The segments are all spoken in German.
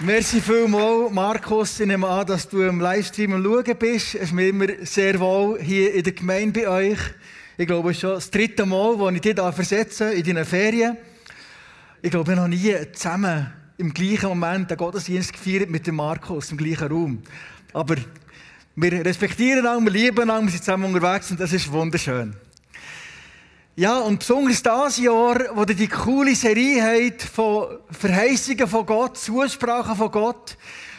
Merci vielmals, Markus. Ich nehme an, dass du im Livestream am Schauen bist. Es ist mir immer sehr wohl hier in der Gemeinde bei euch. Ich glaube, es ist schon das dritte Mal, wo ich dich hier versetze in deinen Ferien. Ich glaube, wir haben noch nie zusammen im gleichen Moment den Gottesdienst gefeiert mit dem Markus im gleichen Raum. Aber wir respektieren ihn, wir lieben ihn, wir sind zusammen unterwegs und das ist wunderschön. Ja, und besonders dieses Jahr, wo ihr die coole Serie habt von Verheißungen von Gott, Zusprachen von Gott,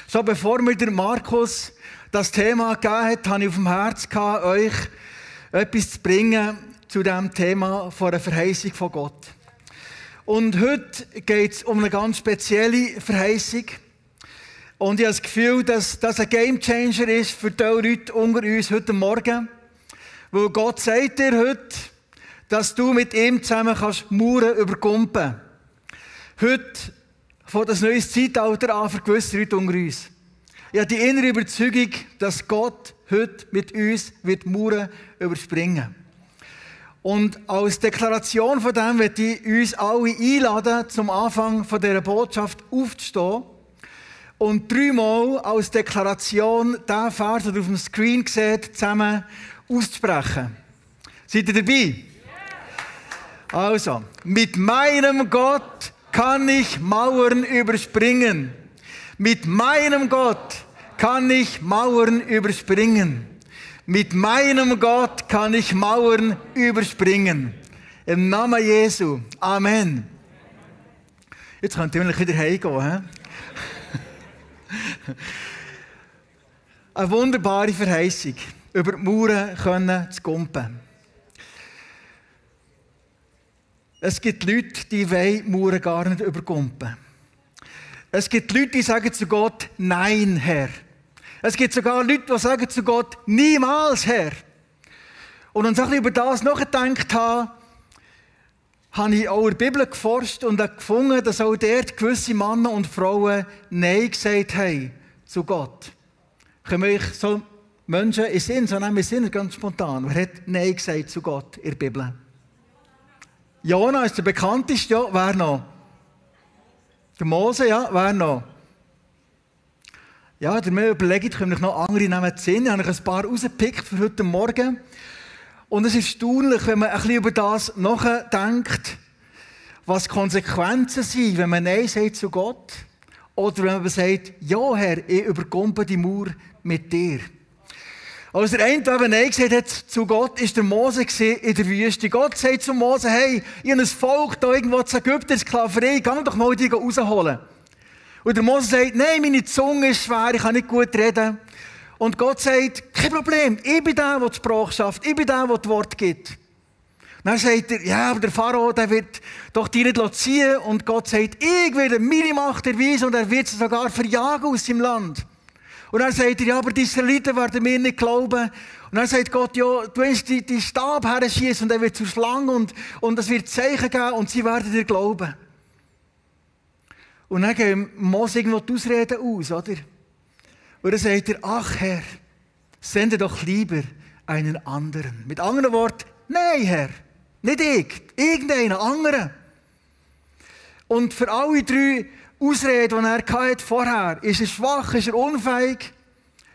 schon bevor mir der Markus das Thema gegeben hat, habe ich auf dem Herz gehabt, euch etwas zu bringen zu dem Thema von einer Verheißung von Gott. Und heute geht es um eine ganz spezielle Verheißung. Und ich habe das Gefühl, dass das ein Gamechanger ist für die Leute unter uns heute Morgen. Weil Gott sagt dir heute, dass du mit ihm zusammen kannst Mauern überkumpen. Heute von das neue Zeitalter an für gewisse Leute unter uns. Ich habe die innere Überzeugung, dass Gott heute mit uns wird Mauern überspringen. Und als Deklaration von dem wird ich uns alle einladen, zum Anfang von dieser Botschaft aufzustehen und dreimal als Deklaration den Vers, den ihr auf dem Screen seht, zusammen auszusprechen. Seid ihr dabei? Also, mit meinem Gott kann ich Mauern überspringen. Mit meinem Gott kann ich Mauern überspringen. Mit meinem Gott kann ich Mauern überspringen. Im Namen Jesu. Amen. Jetzt könnt ihr wieder heimgehen. He? Eine wunderbare Verheißung, über die Mauern zu kumpen. Es gibt Leute, die wollen Mauern gar nicht überkumpen. Es gibt Leute, die sagen zu Gott, nein, Herr. Es gibt sogar Leute, die sagen zu Gott, niemals, Herr. Und als ich über das nachgedacht habe, habe ich auch in der Bibel geforscht und gefunden, dass auch dort gewisse Männer und Frauen Nein gesagt haben zu Gott. Können euch so Menschen in Sinn, so nehmen wir Sinn ganz spontan. Wer hat Nein gesagt zu Gott in der Bibel? Jona ist der bekannteste, ja. Wer noch? Der Mose, ja. Wer noch? Ja, der mir überlegt, können ich noch andere nehmen Sinn. Ich habe ein paar rausgepickt für heute Morgen. Und es ist erstaunlich, wenn man ein bisschen über das nachdenkt, was Konsequenzen sind, wenn man Nein sagt zu Gott. Oder wenn man sagt, ja Herr, ich überkomme die Mauer mit dir. Als der eine eben Nein gesagt hat zu Gott, ist der Mose in der Wüste. Gott sagt zu Mose, hey, ich habe ein Volk da irgendwo zu Ägypten, Sklaverei, geh doch mal die rausholen. Und der Mose sagt, nein, meine Zunge ist schwer, ich kann nicht gut reden. Und Gott sagt, kein Problem, ich bin der, der die Sprache schafft, ich bin der, der das Wort gibt. Dann sagt er, ja, aber der Pharao, der wird doch die nicht ziehen. Und Gott sagt, ich werde meine Macht erweisen und er wird sie sogar verjagen aus seinem Land. Und dann sagt er, ja, aber die Israeliten werden mir nicht glauben. Und dann sagt Gott, ja, du willst die, die Stab herschießen und er wird zur Schlange und, und es wird Zeichen geben und sie werden dir glauben. Und dann gehen Mose irgendwo die Ausreden aus, oder? Und dann sagt er, ach Herr, sende doch lieber einen anderen. Mit anderen Worten, nein Herr, nicht ich, irgendeinen anderen. Und für alle drei Ausrede, die er hatte vorher, ist er schwach, ist er unfähig,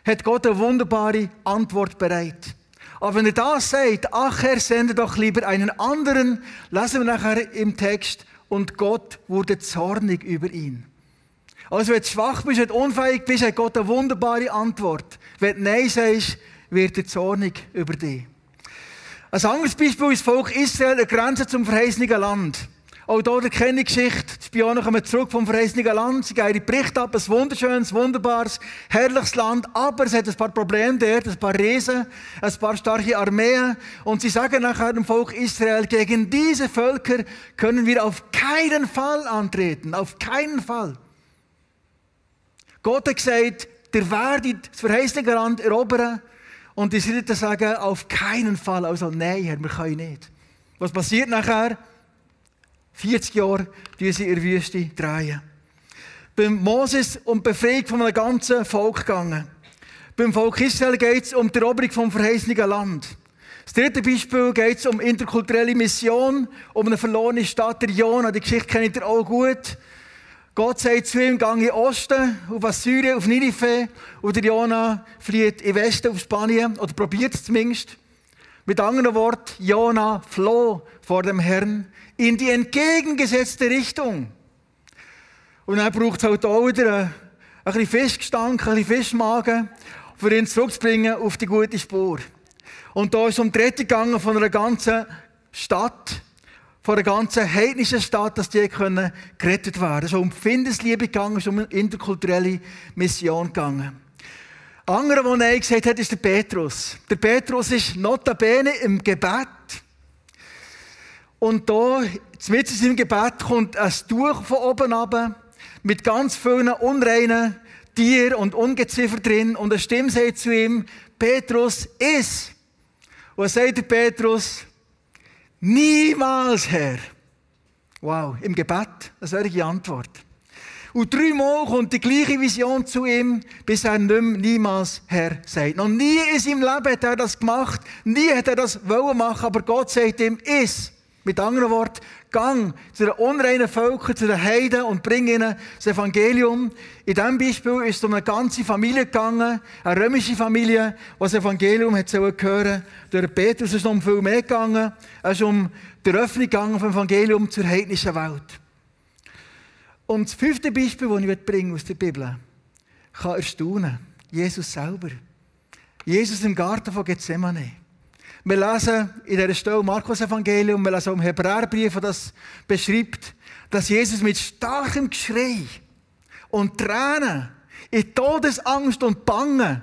hat Gott eine wunderbare Antwort bereit. Aber wenn er das sagt, ach Herr, sende doch lieber einen anderen, lesen wir nachher im Text, und Gott wurde zornig über ihn. Also wenn du schwach bist, wenn du unfähig bist, hat Gott eine wunderbare Antwort. Wenn du Nein sagst, wird er zornig über dich. Ein anderes Beispiel ist das Volk Israel, eine Grenze zum verheißenen Land. Auch hier kenne ich Geschichte. Die Spione kommen zurück vom verheißenen Land. Sie gehen ihre Berichte ab. Ein wunderschönes, wunderbares, herrliches Land. Aber es hat ein paar Probleme dort, ein paar Riesen, ein paar starke Armeen. Und sie sagen nachher dem Volk Israel, gegen diese Völker können wir auf keinen Fall antreten. Auf keinen Fall. Gott hat gesagt, der werdet das verheißene Land erobern. Und die Israeliten sagen, auf keinen Fall. Also, nein, Herr, wir können nicht. Was passiert nachher? 40 Jahre die sie in der Wüste drehen. Beim Moses um die Befreiung von einem ganzen Volk gegangen. Beim Volk Israel geht es um die Eroberung vom verheißenen Land. Das dritte Beispiel geht es um interkulturelle Mission, um eine verlorene Stadt der Jona. Die Geschichte kennt ihr auch gut. Gott sagt zu ihm, gang in Osten, auf Assyrien, auf Ninive, und der Jona flieht in Westen, auf Spanien, oder probiert es zumindest. Mit anderen Worten, Jona floh vor dem Herrn in die entgegengesetzte Richtung. Und dann braucht es halt auch wieder ein, bisschen Fischgestank, ein bisschen Fischmagen, für ihn zurückzubringen auf die gute Spur. Und da ist um die Rettung gegangen von einer ganzen Stadt, von einer ganzen heidnischen Stadt, dass die können gerettet werden. Es ist um Findesliebe gegangen, es ist um eine interkulturelle Mission gegangen. Andere, der Nein gesagt hat, ist der Petrus. Der Petrus ist notabene im Gebet. Und da, mit in seinem Gebet, kommt ein Tuch von oben ab mit ganz vielen unreinen Tieren und Ungeziefer drin. Und eine Stimme sagt zu ihm, Petrus, iss. Und sagt der Petrus, niemals, Herr. Wow, im Gebet eine solche Antwort. Und dreimal kommt die gleiche Vision zu ihm, bis er nicht mehr, niemals Herr sagt. Noch nie in seinem Leben hat er das gemacht, nie hat er das wollen machen, aber Gott sagt ihm, iss. Mit anderen Worten, gang zu den unreinen Völkern, zu den Heiden und bring ihnen das Evangelium. In diesem Beispiel ist es um eine ganze Familie gegangen, eine römische Familie, die das Evangelium hat hören Durch Petrus ist es um viel mehr gegangen. Es ist um die Öffnung gegangen vom Evangelium zur heidnischen Welt. Und das fünfte Beispiel, das ich bringen aus der Bibel, kann erstaunen. Jesus selber. Jesus im Garten von Gethsemane. Wir lesen in dieser Stelle Markus Evangelium, wir lesen auch im Hebräerbrief, das beschreibt, dass Jesus mit starkem Geschrei und Tränen in Todesangst und Bangen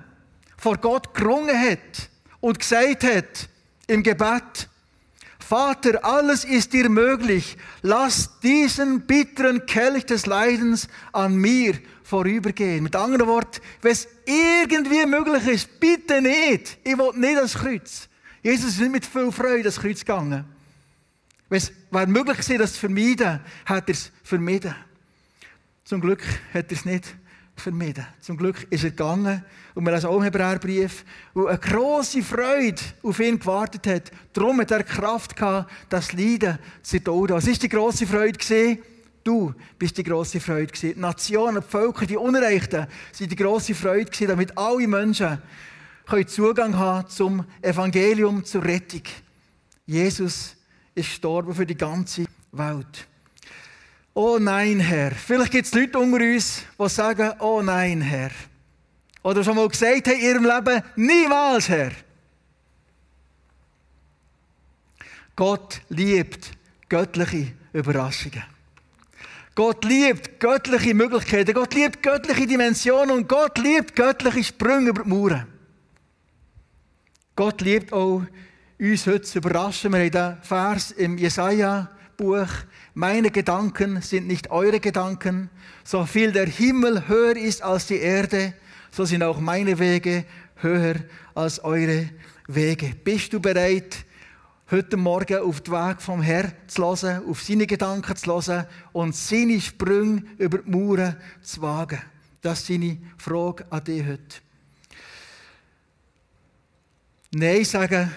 vor Gott gerungen hat und gesagt hat im Gebet, Vater, alles ist dir möglich, lass diesen bitteren Kelch des Leidens an mir vorübergehen. Mit anderen Worten, wenn es irgendwie möglich ist, bitte nicht, ich will nicht das Kreuz. Jesus ist nicht mit viel Freude das Kreuz gegangen. Wenn es wäre möglich gewesen, das zu vermeiden, hat er es vermieden. Zum Glück hat er es nicht vermieden. Zum Glück ist er gegangen und wir lesen auch im Hebräerbrief, wo eine große Freude auf ihn gewartet hat. Darum hat er Kraft gehabt, das Leiden zu tun. Was ist die große Freude gewesen? Du bist die große Freude gewesen. Die Nationen, die Völker, die Unrechten, sind die große Freude gewesen, damit alle Menschen Zugang haben zum Evangelium, zur Rettung. Jesus ist gestorben für die ganze Welt. Oh nein, Herr. Vielleicht gibt es Leute unter uns, die sagen, oh nein, Herr. Oder schon mal gesagt haben in ihrem Leben, niemals, Herr. Gott liebt göttliche Überraschungen. Gott liebt göttliche Möglichkeiten. Gott liebt göttliche Dimensionen und Gott liebt göttliche Sprünge über die Mauern. Gott liebt auch, uns heute zu überraschen. Wir haben den Vers im Jesaja-Buch. Meine Gedanken sind nicht eure Gedanken. So viel der Himmel höher ist als die Erde, so sind auch meine Wege höher als eure Wege. Bist du bereit, heute Morgen auf den Weg vom Herrn zu hören, auf seine Gedanken zu hören und seine Sprünge über die Mauern zu wagen? Das ist seine Frage an dich heute. Nein sagen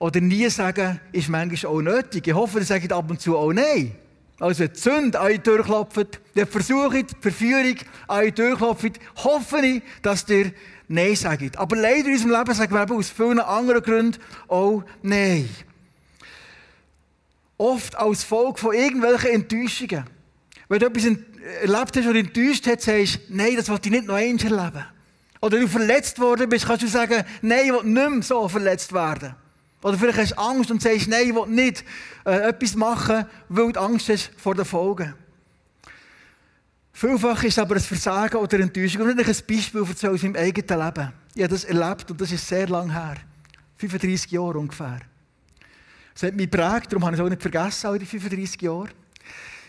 oder nie sagen, ist manchmal auch nötig. Ich hoffe, ihr sagt ab und zu auch Nein. Also die Sünde euch durchklopft, die Versuchung, die Verführung euch durchklopft, hoffe ich, dass ihr Nein sagt. Aber leider in unserem Leben sagen wir eben aus vielen anderen Gründen auch Nein. Oft als Folge von irgendwelchen Enttäuschungen. Wenn du etwas erlebt hast oder enttäuscht hast, sagst du, nein, das wollte ich nicht noch einmal erleben. Oder du verletzt worden bist, kannst du sagen, nein, ich will nicht mehr so verletzt werden. Oder vielleicht hast du Angst und sagst, nein, ich will nicht äh, etwas machen, weil du Angst hast vor den Folgen. Vielfach ist es aber ein Versagen oder Enttäuschung. Und nicht ein Beispiel erzählen aus meinem eigenen Leben. Ich habe das erlebt und das ist sehr lang her. 35 Jahre ungefähr. Das hat mich geprägt, darum habe ich es auch nicht vergessen, all die 35 Jahre.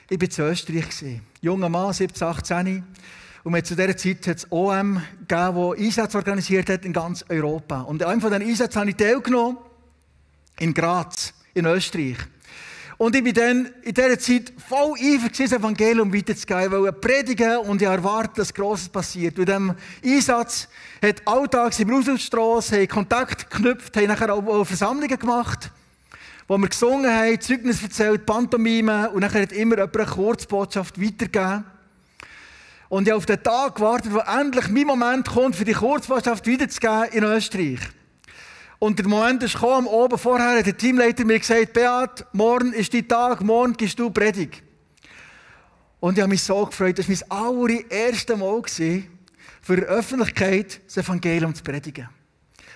Ich war in Österreich. Junger Mann, 17, 18. Und zu dieser Zeit hat es OM gegeben, das Einsätze organisiert hat in ganz Europa. Und in einem von diesen Einsätzen habe ich teilgenommen in Graz, in Österreich. Und ich bin dann in dieser Zeit voll eifrig, das Evangelium weiterzugeben, weil ich predigen und ich erwarte, dass Grosses passiert. Und in diesem Einsatz hat alltags im Raus Kontakt geknüpft, haben nachher auch Versammlungen gemacht, wo wir gesungen haben, Zeugnis erzählt, Pantomime und dann hat immer jemand eine Kurzbotschaft weitergegeben. Und ich habe auf den Tag gewartet, wo endlich mein Moment kommt, für die Kurzbotschaft weiterzugeben in Österreich. Und der Moment ist gekommen, oben vorher hat der Teamleiter mir gesagt, Beat, morgen ist dein Tag, morgen gehst du Predigt. Und ich habe mich so gefreut, das war mein allererstes Mal, für die Öffentlichkeit das Evangelium zu predigen.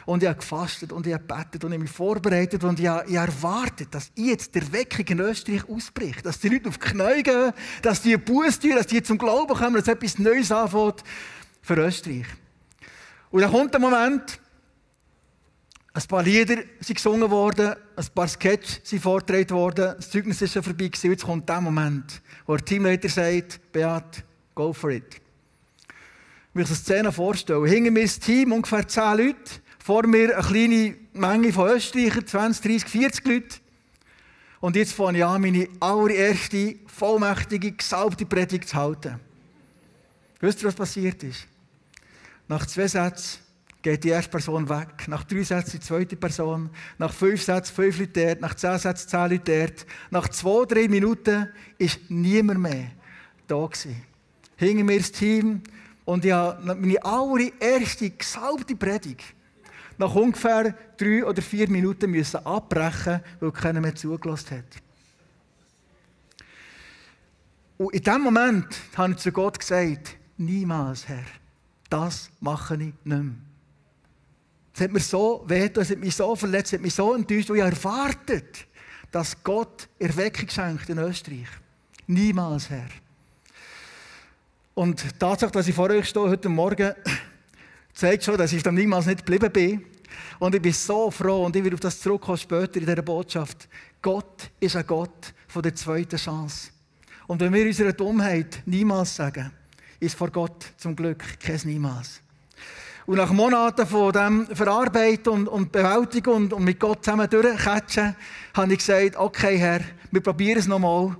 Und ich habe gefastet und ich habe gebetet und ich habe mich vorbereitet und ich habe, erwartet, dass jetzt der Weckung in Österreich ausbricht. Dass die Leute auf die Knie gehen, dass die Buß tun, dass die zum Glauben kommen, dass etwas Neues anfängt für Österreich. Und dann kommt der Moment, ein paar Lieder sind gesungen worden, ein paar Sketches sind vorgetragen worden, das Zeugnis ist schon vorbei gewesen. Jetzt kommt der Moment, wo der Teamleiter sagt, Beat, go for it. Ich muss eine Szene vorstellen. Hinter mir ist Team, ungefähr 10 Leute. Vor mir eine kleine Menge von Österreichern, 20, 30, 40 Leute. Und jetzt fange ich an, meine allererste, vollmächtige, gesalbte Predigt zu halten. Wisst ihr, was passiert ist? Nach zwei Sätzen geht die erste Person weg. Nach drei Sätzen die zweite Person. Nach fünf Sätzen fünf Leute dort. Nach zehn Sätzen zehn Leute dort. Nach zwei, drei Minuten ist niemand mehr da gewesen. Hinter mir das Team und ich habe meine allererste gesalbte Predigt nach ungefähr drei oder vier Minuten müssen abbrechen, weil keiner mehr zugelassen hat. Und in dem Moment habe ich zu Gott gesagt, niemals, Herr, das mache ich nicht mehr. Es hat mir so wehgetan, es hat mich so verletzt, es hat mich so enttäuscht, weil ich erwartet, dass Gott Erweckung schenkt in Österreich. Niemals, Herr. Und die Tatsache, dass ich vor euch stehe heute Morgen, zeigt schon, dass ich dann niemals nicht geblieben bin. Und ich bin so froh, und ich werde auf das zurückkommen später in dieser Botschaft. Gott ist ein Gott von der zweiten Chance. Und wenn wir unsere Dummheit niemals sagen, ist vor Gott zum Glück kein Niemals. Und nach Monaten von dem Verarbeiten und, und Bewältigen und, und, mit Gott zusammen durchkatschen, habe ich gesagt, okay Herr, wir probieren es nochmal.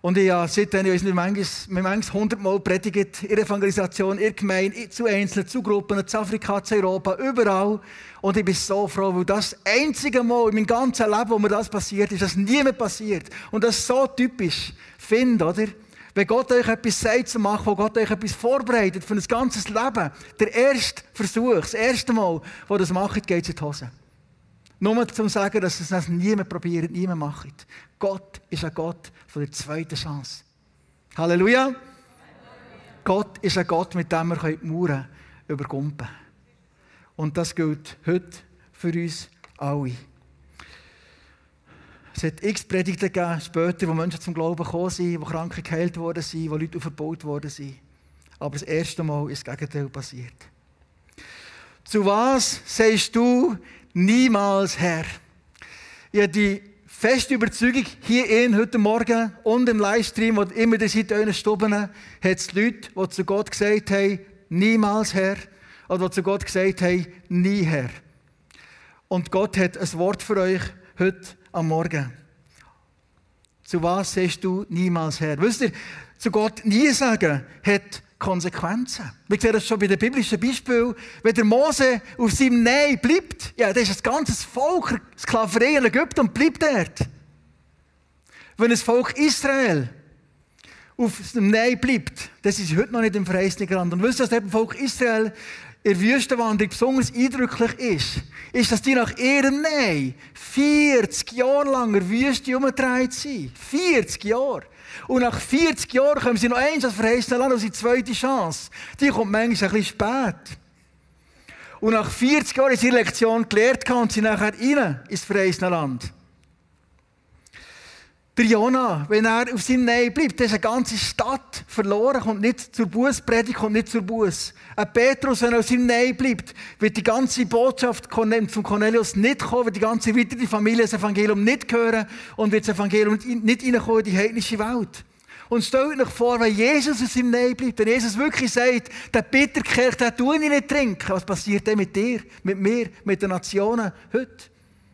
Und ich habe seitdem, ich weiß manchmal, manchmal hundertmal predigt, in Evangelisation, in Gemeinde, zu Einzelnen, zu Gruppen, zu Afrika, zu Europa, überall. Und ich bin so froh, weil das einzige Mal in meinem ganzen Leben, wo mir das passiert ist, dass niemand passiert. Und das ist so typisch. Find, oder? Wenn Gott euch etwas sagt zu machen, wo Gott euch etwas vorbereitet für ein ganzes Leben, der erste Versuch, das erste Mal, wo das macht, geht es in die Hose. Nur zum sagen, dass es das niemand probiert, niemand macht. Gott ist ein Gott von der zweiten Chance. Halleluja. Halleluja. Gott ist ein Gott, mit dem wir die Mauern übergumpen können. Und das gilt heute für uns alle. Es hat x Predigten gegeben, später, wo Menschen zum Glauben gekommen sind, wo Kranke geheilt worden sind, wo Leute verbaut worden sind. Aber das erste Mal ist das Gegenteil passiert. Zu was sagst du niemals Herr? Ich habe die feste Überzeugung, hier in heute Morgen und im Livestream, wo immer ihr seid, euren Stuben, hat es Leute, die zu Gott gesagt haben, niemals Herr, oder die zu Gott gesagt haben, nie Herr. Und Gott hat ein Wort für euch heute am Morgen. Zu was sagst du niemals Herr? Wisst ihr, zu Gott nie sagen, hat Konsequenzen. Wir sehen das schon bei den biblischen Beispielen. Wenn der Mose auf seinem Nein bleibt, ja, dann ist das ganze Volk Sklaverei in Ägypten und bleibt dort. Wenn das Volk Israel auf dem Nein bleibt, das ist heute noch nicht im verheißenen Land. Und wisst ihr, das Volk Israel in der Wüstenwanderung besonders eindrücklich ist, ist, dass die nach ihrem Nein 40 Jahre lang in Wüste umgedreht sind. 40 Jahre. Und nach 40 Jahren kommen sie noch eins als verheißene Land, als die zweite Chance. Die kommt manchmal ein bisschen spät. Und nach 40 Jahren sie ihre Lektion gelernt und sind nachher rein ins verheißene Land. Der Jona, wenn er auf seinem Nein bleibt, ist eine ganze Stadt verloren, kommt nicht zur Bußpredigt, kommt nicht zur Buß. Ein Petrus, wenn er auf seinem Nein bleibt, wird die ganze Botschaft von Cornelius nicht kommen, wird die ganze weitere Familie das Evangelium nicht hören und wird das Evangelium nicht reinkommen in die heidnische Welt. Und stellt euch vor, wenn Jesus auf seinem Nein bleibt, wenn Jesus wirklich sagt, der Bitterkelch, den tue ich nicht trinken, was passiert denn mit dir, mit mir, mit den Nationen heute?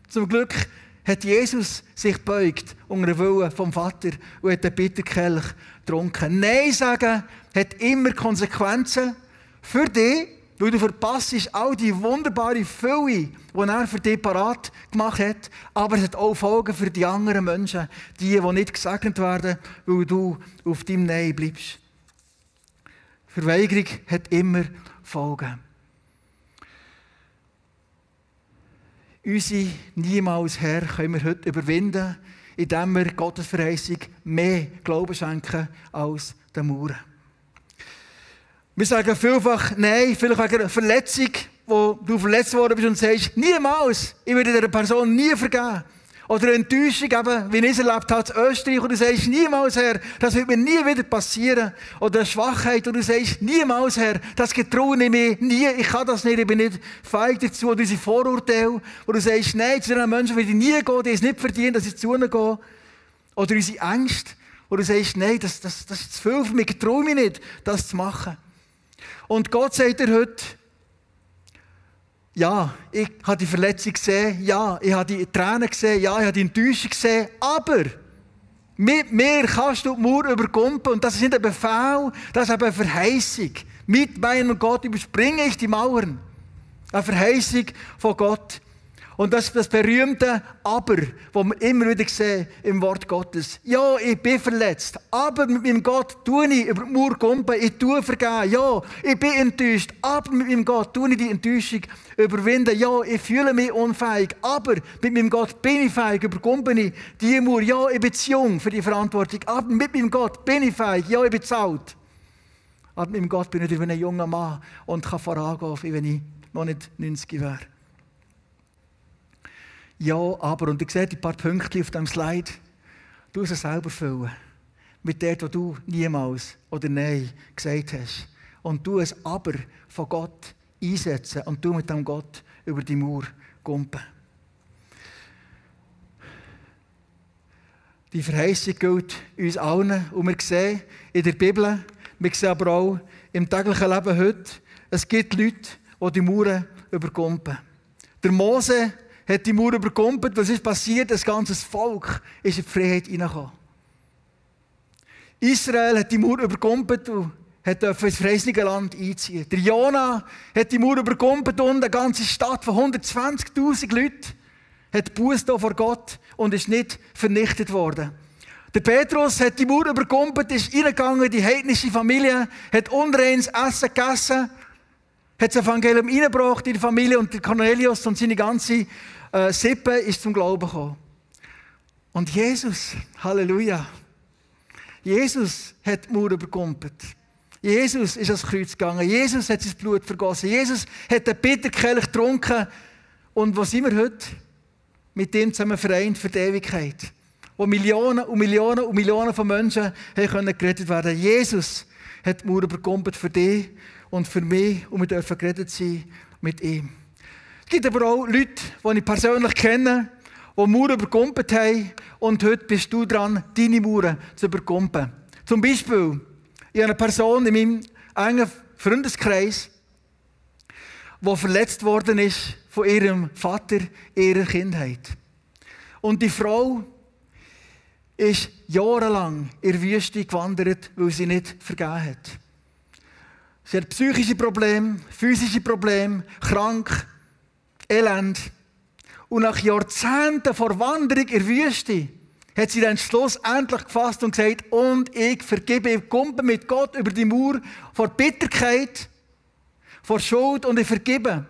Zum Glück hat Jesus sich beugt unter den Willen vom Vater und hat den Bitterkelch getrunken. Nein sagen hat immer Konsequenzen für dich Weil du verpasst all die wunderbare Fülle, die er für dich parat gemacht hat. Aber es hat auch Folgen für die anderen Menschen, die, die nicht gesegnet werden, weil du auf deinem Nein bleibst. Verweigerung hat immer Folgen. Unsere niemals Herr können wir heute überwinden, indem wir Gottes Verheißung mehr Glauben schenken als den Mauern. Wir sagen vielfach Nein, vielleicht wegen einer Verletzung, wo du verletzt worden bist und sagst, niemals, ich würde dieser Person nie vergeben. Oder Enttäuschung, eben, wie ich es erlebt habe in Österreich, und du sagst, niemals, Herr, das wird mir nie wieder passieren. Oder Schwachheit, und du sagst, niemals, Herr, das getraue ich mir nie, ich kann das nicht, ich bin nicht feig dazu. Oder unsere Vorurteile, wo du sagst, nein, zu diesen Menschen will ich nie gehen, die es nicht verdienen, dass ich zu ihnen gehe. Oder unsere Ängste, wo du sagst, nein, das, das, das ist zu viel für mich, ich traue mich nicht, das zu machen. Und Gott sagt dir heute, ja, ich habe die Verletzung gesehen, ja, ich habe die Tränen gesehen, ja, ich habe die Enttäuschung gesehen, aber mit mir kannst du die Mauer überkumpen und das ist nicht ein Befehl, das ist eine Verheißung. Mit meinem Gott überspringe ich die Mauern. Eine Verheißung von Gott. Und das das berühmte Aber, das wir immer wieder sehen im Wort Gottes. Ja, ich bin verletzt, aber mit meinem Gott tue ich über die Mauer kumpen, ich tue vergeben. Ja, ich bin enttäuscht, aber mit meinem Gott tue ich die Enttäuschung überwinden. Ja, ich fühle mich unfähig, aber mit meinem Gott bin ich fähig, überkumpen ich die Mauer. Ja, ich bin zu jung für die Verantwortung, aber mit meinem Gott bin ich fähig. Ja, ich bin zu alt. Aber mit meinem Gott bin ich wie ein junger Mann und kann vorangehen, wie wenn ich noch nicht 90 wäre. Ja, aber, und ihr seht ein paar Punkte auf dem Slide, du es selber füllen. Mit dem, was du niemals oder Nein gesagt hast. Und du es aber von Gott einsetzen und du mit dem Gott über die Mauer kumpen. Die Verheißung gilt uns allen. Und wir sehen in der Bibel, wir sehen aber auch im täglichen Leben heute, es gibt Leute, die die Mauern überkumpen. Der Mose hat die Mauer überkumpelt. Was ist passiert? Das ganze Volk ist in die Freiheit hineingekommen. Israel hat die Mauer überkumpelt und hat ins verheißene Land einziehen. Der Jona hat die Mauer überkumpelt und eine ganze Stadt von 120.000 Leuten hat vor Gott und ist nicht vernichtet worden. Der Petrus hat die Mauer überkumpelt, ist reingegangen in die heidnische Familie, hat unreines Essen gegessen, hat das Evangelium reingebracht in die Familie und der Cornelius und seine ganze äh, ist zum Glauben gekommen. Und Jesus, Halleluja, Jesus hat die Mauer überkumpelt. Jesus ist ans Kreuz gegangen. Jesus hat sein Blut vergossen. Jesus hat den Bitterkelch getrunken. Und wo sind wir heute? Mit ihm zusammen vereint für die Ewigkeit. Wo Millionen und Millionen und Millionen von Menschen können gerettet werden Jesus hat die Mauer überkumpelt für dich und für mich. Und wir dürfen gerettet sein mit ihm. Gibt aber auch Leute, die ich persönlich kenne, die Mauern überkumpelt haben und heute bist du dran, deine Mauern zu überkumpen. Zum Beispiel, ich habe eine Person in meinem engen Freundeskreis, die verletzt worden ist von ihrem Vater ihrer Kindheit. Und die Frau ist jahrelang in der Wüste gewandert, weil sie nicht vergeben hat. Sie hat psychische Probleme, physische Probleme, krank, Elend. Und nach Jahrzehnten vor Wanderung in der Wüste hat sie den Schluss endlich gefasst und gesagt, und ich vergebe, ich komme mit Gott über die Mauer vor Bitterkeit, vor Schuld und ich vergebe.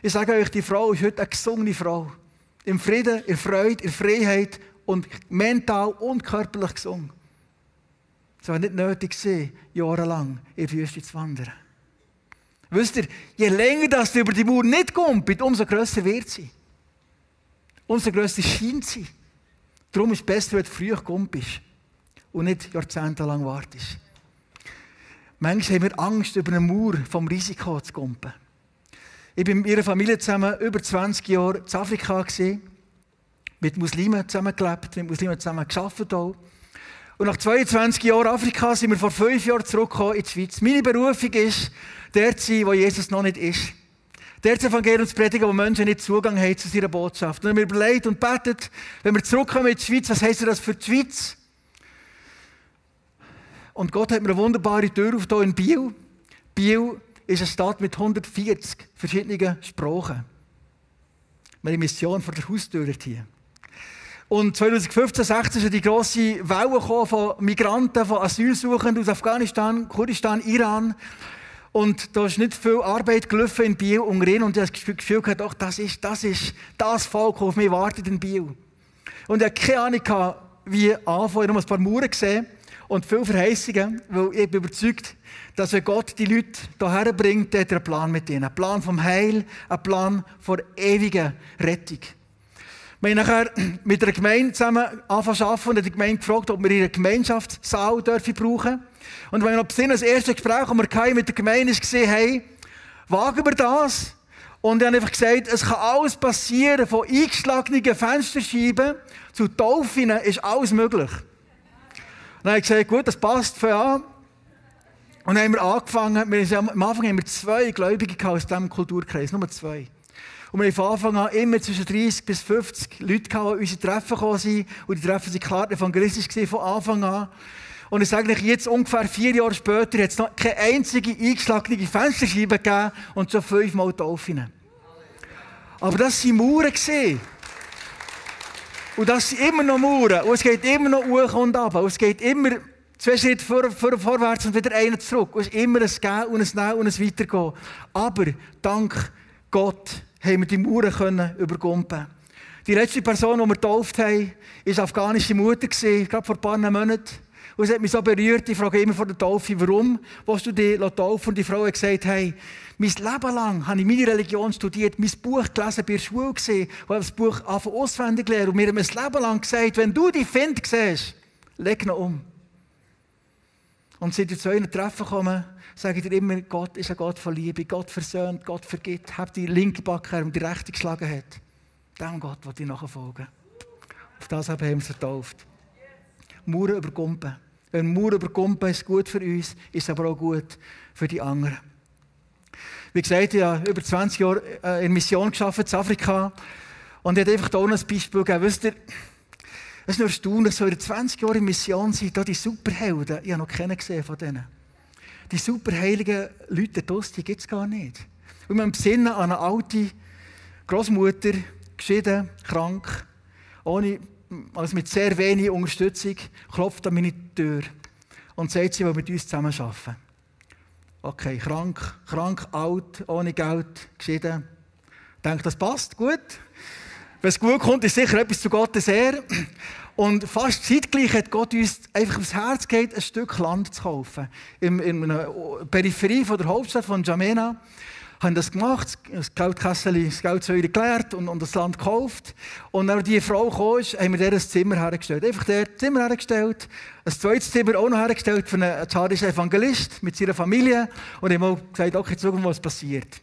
Ich sage euch, die Frau ist heute eine gesungene Frau. Im Frieden, in Freude, in Freiheit und mental und körperlich gesungen. Es war nicht nötig, jahrelang in der Wüste zu wandern. Wisst ihr, je länger das über die Mauer nicht kommt, umso grösser wird sie. Umso grösser scheint sie. Darum ist es besser, wenn du früh kommst und nicht jahrzehntelang wartest. Manchmal haben wir Angst, über eine Mauer vom Risiko zu kommen. Ich bin mit ihrer Familie zusammen über 20 Jahre in Afrika mit Muslimen zusammengelebt, mit Muslimen zusammen gearbeitet. Und nach 22 Jahren Afrika sind wir vor fünf Jahren zurückgekommen in die Schweiz. Meine Berufung ist, der zu sein, wo Jesus noch nicht ist. Der zu Evangelium zu predigen, wo Menschen nicht Zugang haben zu seiner Botschaft. Und wir überlegt und betet, wenn wir zurückkommen in die Schweiz, was heisst das für die Schweiz? Und Gott hat mir eine wunderbare Tür auf in Biel. Biel ist eine Stadt mit 140 verschiedenen Sprachen. Wir haben eine Mission vor der Haustür hier. Und 2015, 2016 ist die grosse Welle von Migranten, von Asylsuchenden aus Afghanistan, Kurdistan, Iran. Und da ist nicht viel Arbeit gelaufen in Biel und Rhin. Und ich habe das Gefühl gehabt, doch, das ist, das ist das Volk, das auf mich wartet in Biel. Und ich hatte keine Ahnung, wie anfangen. Ich habe ein paar Mauern gesehen und viele Verheißungen, weil ich bin überzeugt, dass wenn Gott die Leute hierher bringt, hat er einen Plan mit ihnen. Ein Plan vom Heil, ein Plan von ewiger Rettung. Wir haben nachher mit der Gemeinde zusammen angefangen zu arbeiten und die Gemeinde gefragt, ob wir ihre Gemeinschaftssaal dürfen brauchen Und wenn wir noch besinnen, das erste Gespräch, das wir mit der Gemeinde gesehen, hey, wagen wir das? Und habe einfach gesagt, es kann alles passieren, von eingeschlagenen Fensterscheiben zu Taufen ist alles möglich. Und dann habe ich gesagt, gut, das passt, für an. Und dann haben wir angefangen, wir, am Anfang haben wir zwei Gläubige aus diesem Kulturkreis, nur zwei. Und wir haben von Anfang an immer zwischen 30 bis 50 Leute gehabt, die unsere Treffen gekommen sind. Und die Treffen waren klar evangelistisch von Anfang an. Und ich sage euch, jetzt ungefähr vier Jahre später hat es noch keine einzige eingeschlagene Fensterscheibe gegeben und schon fünfmal Taufen. Aber das waren Mauern. Und das sind immer noch Mauern. Und es geht immer noch hoch und ab. Und es geht immer zwei Schritte vor, vor, vorwärts und wieder einen zurück. Und es ist immer ein Gehen und ein Nehmen und ein Weitergehen. Aber dank Gott haben wir die Mauern können übergumpen. Die letzte Person, die wir getauft haben, war afghanische Mutter, gerade vor ein paar Monaten. Und es hat mich so berührt, ich frage immer vor der Taufe, warum willst du dich taufen? Und die Frau hat gesagt, hey, mein Leben lang habe ich meine Religion studiert, mein Buch gelesen, bei der Schule und habe das Buch auswendig gelernt. Und mir haben mein Leben lang gesagt, wenn du die Find siehst, leg ihn um. Und seit ich zu euren Treffen komme, sage ich dir immer, Gott ist ein Gott von Liebe, Gott versöhnt, Gott vergibt, hat die linke Backe und die rechte geschlagen hat. Dem Gott will ich nachfolgen. Auf das haben wir uns vertauft. Mauern überkumpen. Wenn Mauern überkumpen ist gut für uns, ist aber auch gut für die anderen. Wie gesagt, ich habe über 20 Jahre äh, in Mission gearbeitet in Afrika. Und ich habe einfach hier ein Beispiel gegeben. Wisst ihr, es ist nur erstaunlich, so in 20 Jahren Mission sind, da die Superhelden, ich habe noch keinen gesehen von denen die superheiligen Leute dort, die gibt es gar nicht. Und wir besinnen an eine alte Großmutter, geschieden, krank, ohne, also mit sehr wenig Unterstützung, klopft an meine Tür und sagt, sie will mit uns zusammen arbeiten. Okay, krank, krank, alt, ohne Geld, geschieden. Ich denke, das passt gut. Wenn es gut kommt, ist sicher etwas zu Gottes Ehre. Und fast zeitgleich hat Gott uns einfach aufs Herz gegeben, ein Stück Land zu kaufen. In, in einer Peripherie von der Hauptstadt von Jamena haben das gemacht, das Geldkessel, das Geldsäure geleert und, und, das Land gekauft. Und dann die Frau kam, haben wir ihr ein Zimmer hergestellt. Einfach der Zimmer hergestellt, ein zweites Zimmer auch noch hergestellt für einen tschadischen Evangelist mit seiner Familie. Und ich habe gesagt, okay, jetzt schauen wir, was passiert.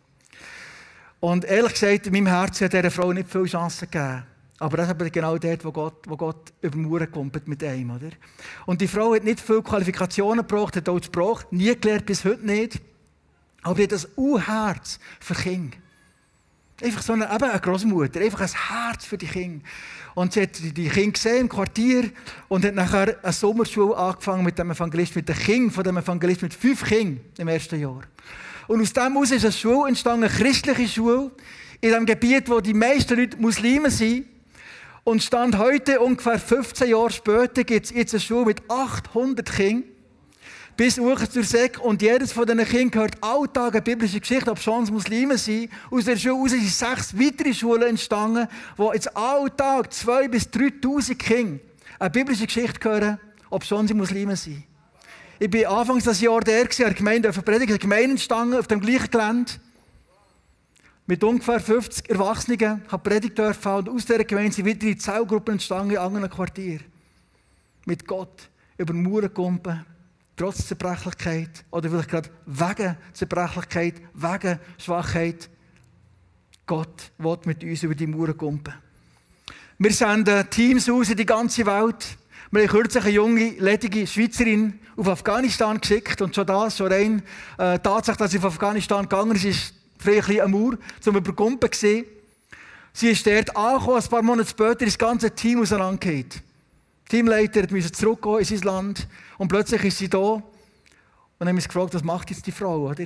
Und ehrlich gesagt, in meinem Herzen hat dieser Frau nicht viele Chancen gegeben. Aber das ist genau dort, wo Gott, wo Gott über Mauern kommt mit einem. Oder? Und die Frau hat nicht viele Qualifikationen gebraucht, hat auch die Sprache nie gelernt, bis heute nicht. Aber sie hat ein U-Herz für Kinder. Einfach so eine, eben eine Großmutter, einfach ein Herz für die Kinder. Und sie hat die Kinder gesehen im Quartier und hat nachher eine Sommerschule angefangen mit dem Evangelist, mit den Kindern von dem Evangelist, mit fünf Kindern im ersten Jahr. Und aus dem heraus ist eine Schule entstanden, eine christliche Schule, in einem Gebiet, wo die meisten Leute Muslime sind. Und stand heute, ungefähr 15 Jahre später, gibt es jetzt eine Schule mit 800 Kindern. Bis Säck. Und jedes von diesen Kindern hört alltag eine biblische Geschichte, ob schon Muslime sind. Aus der Schule sind sechs weitere Schulen entstanden, wo jetzt alltag 2.000 bis 3.000 Kinder eine biblische Geschichte hören, ob schon sie Muslime sind. Ich war anfangs des Jahr der, in der Gemeinde, auf der Predigt, der Gemeinde entstanden, auf dem gleichen Gelände mit ungefähr 50 Erwachsenen habe Predigt dürfen und aus dieser Gemeinde sind weitere Zellgruppen entstanden in anderen Quartieren. Mit Gott über Mauern kumpen, trotz Zerbrechlichkeit oder vielleicht gerade wegen Zerbrechlichkeit, wegen Schwachheit. Gott will mit uns über die Mauern kumpen. Wir senden Teams aus in die ganze Welt. Wir haben kürzlich eine junge, ledige Schweizerin auf Afghanistan geschickt und schon das, schon rein, äh, Tatsache, dass sie auf Afghanistan gegangen ist, ist vielleicht ein Mauer, zum Überkumpen gesehen. Sie ist dort angekommen, ein paar Monate später ist das ganze Team auseinandergegangen. Der Teamleiter musste zurückgehen in sein Land und plötzlich ist sie da und haben uns gefragt, was macht jetzt die Frau, oder?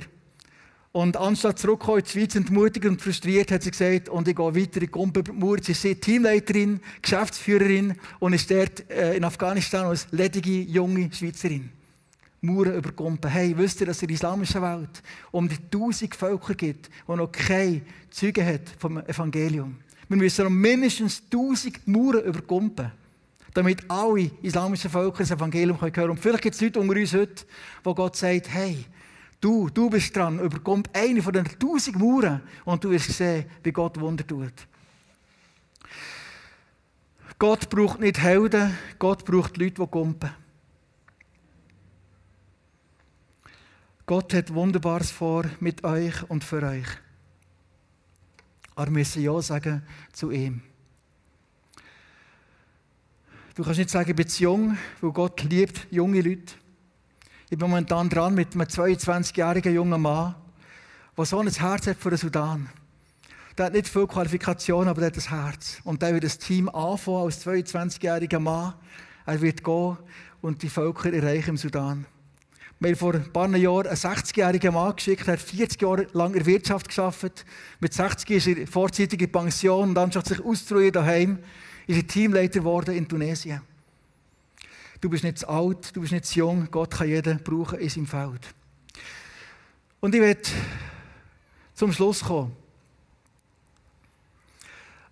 Und anstatt zurückzukommen in die Schweiz, entmutigt und frustriert, hat sie gesagt, und ich gehe weiter in Mauer. Sie ist Teamleiterin, Geschäftsführerin und ist dort äh, in Afghanistan als ledige junge Schweizerin. Mauern über Gumpen. Hey, wisst ihr, dass es in der islamischen Welt um die tausend Völker gibt, die noch keine Zeugen hat vom Evangelium? Wir müssen um mindestens tausend Mauern über Gumpen, damit alle islamischen Völker das Evangelium hören können. Und vielleicht gibt es Leute unter uns heute, wo Gott sagt, hey, du, du bist dran, überkommt eine von den tausend Mauern und du wirst sehen, wie Gott Wunder tut. Gott braucht nicht Helden, Gott braucht Leute, die kumpen. Gott hat Wunderbares vor mit euch und für euch. Aber wir müssen Ja sagen zu ihm. Du kannst nicht sagen, ich bin zu jung, weil Gott liebt junge Leute. Ich bin momentan dran mit einem 22-jährigen jungen Mann, der so ein Herz hat für den Sudan. Der hat nicht viele Qualifikationen, aber der hat ein Herz. Und der wird das Team anfangen als 22-jähriger Mann. Er wird gehen und die Völker erreichen im Sudan. Wir haben vor ein paar Jahren einen 60-jährigen Mann geschickt, der hat 40 Jahre lang in der Wirtschaft gearbeitet. Mit 60 ist er vorzeitig in Pension und anstatt sich auszuruhen daheim, ist er Teamleiter geworden in Tunesien. Du bist nicht zu alt, du bist nicht zu jung, Gott kann jeden brauchen in seinem Feld. Und ich werde zum Schluss kommen.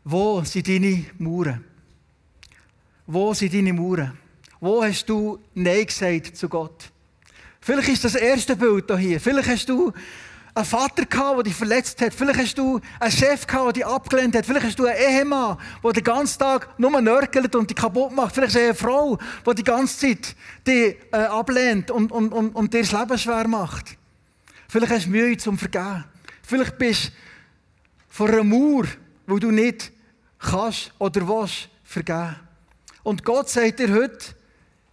Wo sind deine Mauern? Wo sind deine Mauern? Wo hast du Nein gesagt zu Gott? Vielleicht ist das erste Bild hier. Vielleicht hast du einen Vater gehabt, der dich verletzt hat. Vielleicht hast du einen Chef gehabt, der dich abgelehnt hat. Vielleicht hast du einen Ehemann, der den ganzen Tag nur nörgelt und dich kaputt macht. Vielleicht hast du eine Frau, die die ganze Zeit dich äh, ablehnt und, und, und, und dir das Leben schwer macht. Vielleicht hast du Mühe zum Vergeben. Vielleicht bist du vor einer Mauer, wo du nicht kannst oder willst vergeben. Und Gott sagt dir heute,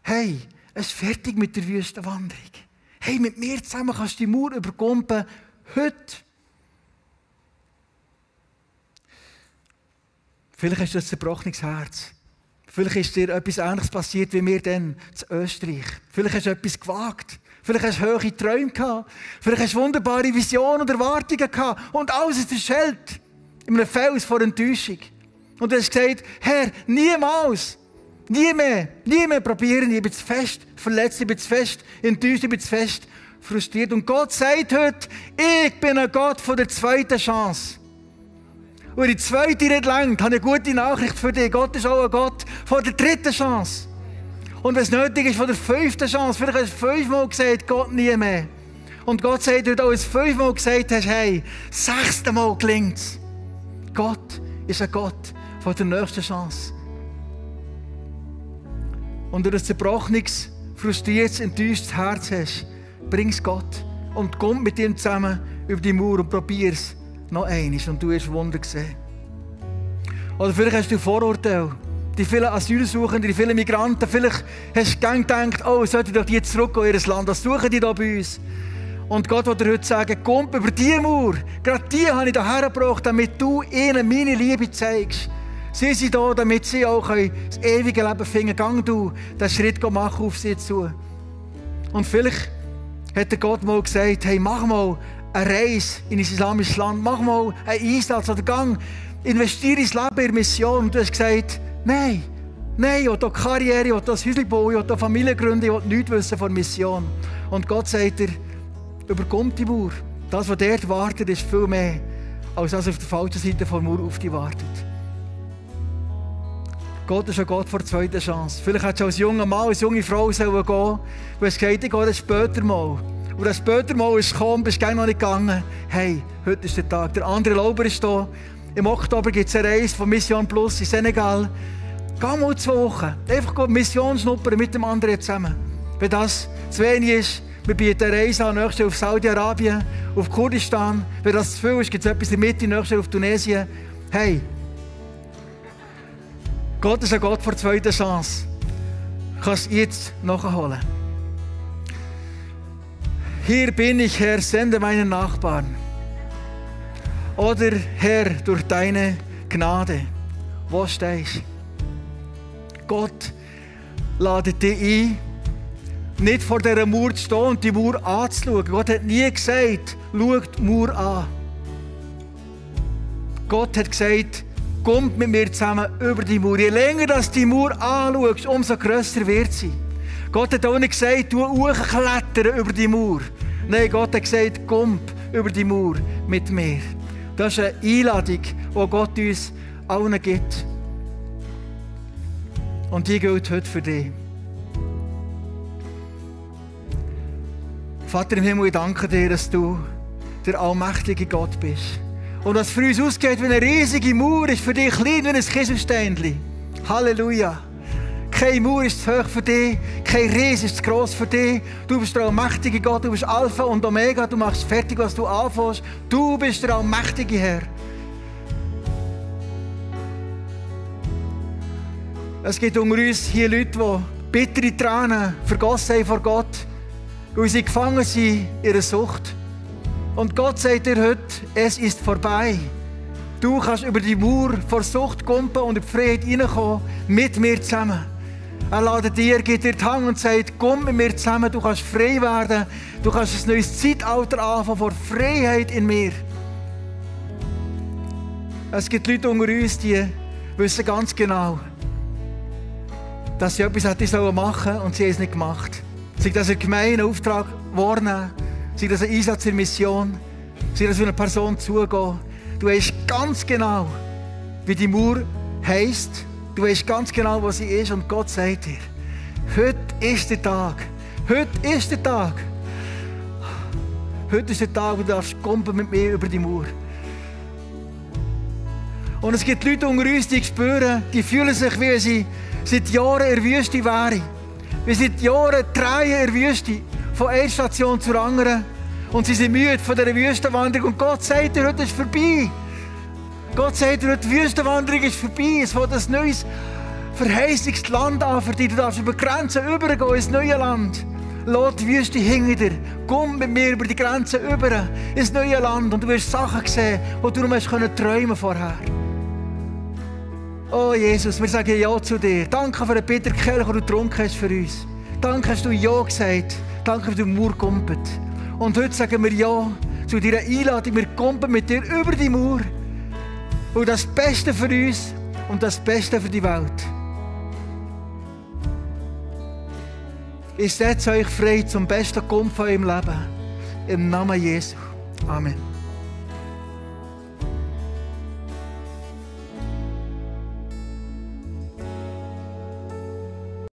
hey, es ist fertig mit der Wüstenwanderung. Hey, mit mir zusammen kannst du die Mauer überkumpen, heute. Vielleicht hast du ein zerbrochenes Herz. Vielleicht ist dir etwas Ähnliches passiert wie mir dann in Österreich. Vielleicht hast du etwas gewagt. Vielleicht hast du hohe Träume gehabt. Vielleicht hast du wunderbare Visionen und Erwartungen gehabt. Und alles ist zerschellt. In einem Fels vor Enttäuschung. Und du hast gesagt, Herr, niemals Nie mehr, nie mehr probieren. Ich bin zu fest verletzt, ich bin zu fest enttäuscht, ich bin zu fest frustriert. Und Gott sagt heute, ich bin ein Gott von der zweiten Chance. Und die zweite nicht langt, habe ich eine gute Nachricht für dich. Gott ist auch ein Gott von der dritten Chance. Und wenn es nötig ist, von der fünften Chance, vielleicht hast du fünfmal gesagt, Gott nie mehr. Und Gott sagt heute auch, als du fünfmal gesagt hast, hey, sechste Mal gelingt es. Gott ist ein Gott von der nächsten Chance und du ein zerbrochenes, frustriertes, enttäuschtes Herz hast, bring es Gott und komm mit ihm zusammen über die Mauer und probier es noch einmal und du wirst Wunder sehen. Oder vielleicht hast du Vorurteile. Die vielen Asylsuchenden, die vielen Migranten, vielleicht hast du gedacht, oh, sollte doch die zurück in ihr Land, was suchen die da bei uns? Und Gott will dir heute sagen, komm über die Mauer, gerade die habe ich hierher gebracht, damit du ihnen meine Liebe zeigst. Sie sind da, damit sie auch das ewige Leben finden. Gang du den Schritt machen auf sie zu. Und vielleicht hat Gott mal gesagt, hey, mach mal eine Reise in ein islamisches Land, mach mal einen Einsatz oder gang, investiere ins Leben, in Mission. Und du hast gesagt, nein, nein, ich will Karriere, ich will das Häuschen bauen, ich Familie gründen, ich will nichts wissen von Mission. Und Gott sagt dir, überkommt die Mauer. Das, was dort wartet, ist viel mehr, als das auf der falschen Seite der Mauer auf dich wartet. Gott ist ein Gott vor der zweiten Chance. Vielleicht hättest du als junger Mann, als junge Frau sollen gehen Du hast gesagt, ich gehe das später mal. Und das später mal ist gekommen, bist du noch nicht gegangen. Hey, heute ist der Tag. Der andere Lauber ist da. Im Oktober gibt es eine Reise von Mission Plus in Senegal. Geh mal zwei Wochen. Einfach Mission schnuppern mit dem anderen zusammen. Wenn das zu wenig ist, wir bieten eine Reise an, nächstes auf Saudi-Arabien, auf Kurdistan. Wenn das zu viel ist, gibt es etwas in der Mitte, nächstes auf Tunesien. Hey, Gott ist ein Gott vor zweiter Chance. Du kannst jetzt nachholen. Hier bin ich, Herr, sende meinen Nachbarn. Oder Herr, durch deine Gnade, wo stehst Gott ladet dich ein, nicht vor dieser Mauer zu stehen und die Mauer anzuschauen. Gott hat nie gesagt, schau die Mauer an. Gott hat gesagt, kommt mit mir zusammen über die Mauer. Je länger dass die Mauer anschaust, umso grösser wird sie. Gott hat auch nicht gesagt, du hochklettern über die Mauer. Nein, Gott hat gesagt, komm über die Mauer mit mir. Das ist eine Einladung, die Gott uns allen gibt. Und die gilt heute für dich. Vater im Himmel, ich danke dir, dass du der allmächtige Gott bist. Und was für uns ausgeht wie eine riesige Mauer, ist für dich klein wie ein Kieselsteinchen. Halleluja. Keine Mauer ist zu hoch für dich, kein Ries ist zu gross für dich. Du bist der allmächtige Gott, du bist Alpha und Omega, du machst fertig, was du anfängst. Du bist der allmächtige Herr. Es gibt unter uns hier Leute, die bittere Tränen vergossen haben vor Gott, weil sie gefangen sind in ihrer Sucht. Und Gott sagt dir heute, es ist vorbei. Du kannst über die Mauer vor Sucht kumpen und in die Freiheit reinkommen, mit mir zusammen. Er ladet dir, gibt dir die Hand und sagt, komm mit mir zusammen, du kannst frei werden, du kannst ein neues Zeitalter anfangen vor Freiheit in mir. Es gibt Leute unter uns, die wissen ganz genau, dass sie etwas hätten machen sollen und sie haben es nicht gemacht. Sei das ein gemeiner Auftrag wahrnehmen, sei das ein Einsatz in Mission, sei das für eine Person zugehen. Du weißt ganz genau, wie die Mauer heisst. Du weißt ganz genau, was sie ist. Und Gott sagt dir, heute ist der Tag. Heute ist der Tag. Heute ist der Tag, wo du darfst mit mir über die Mauer. Und es gibt Leute unter uns, die spüren, die fühlen sich, wie sie seit Jahren in der Wüste wären. Wie seit Jahren drehen in der Wüste, von einer Station zur anderen. Und sie sind müde von dieser Wüstenwanderung. Und Gott sagt dir, heute ist vorbei. Gott sagt dir, die Wüstenwanderung ist vorbei. Es wird ein neues verheißiges Land an, für dich. Du darfst über Grenzen übergehen ins neue Land. Lass die Wüste hinter dir. Komm mit mir über die Grenzen über ins neue Land. Und du wirst Sachen sehen, die du nur träumen können vorher. Oh Jesus, wir sagen Ja zu dir. Danke für den Peter Kelch, den du getrunken hast für uns. Danke, hast du Ja gesagt. Danke, dass du Mauer kumpelt. Und heute sagen wir Ja zu deiner Einladung. Wir kumpen mit dir über die Mauer. Und das Beste für uns und das Beste für die Welt. Ich setze euch frei zum besten Kumpf in eurem Leben. Im Namen Jesu. Amen.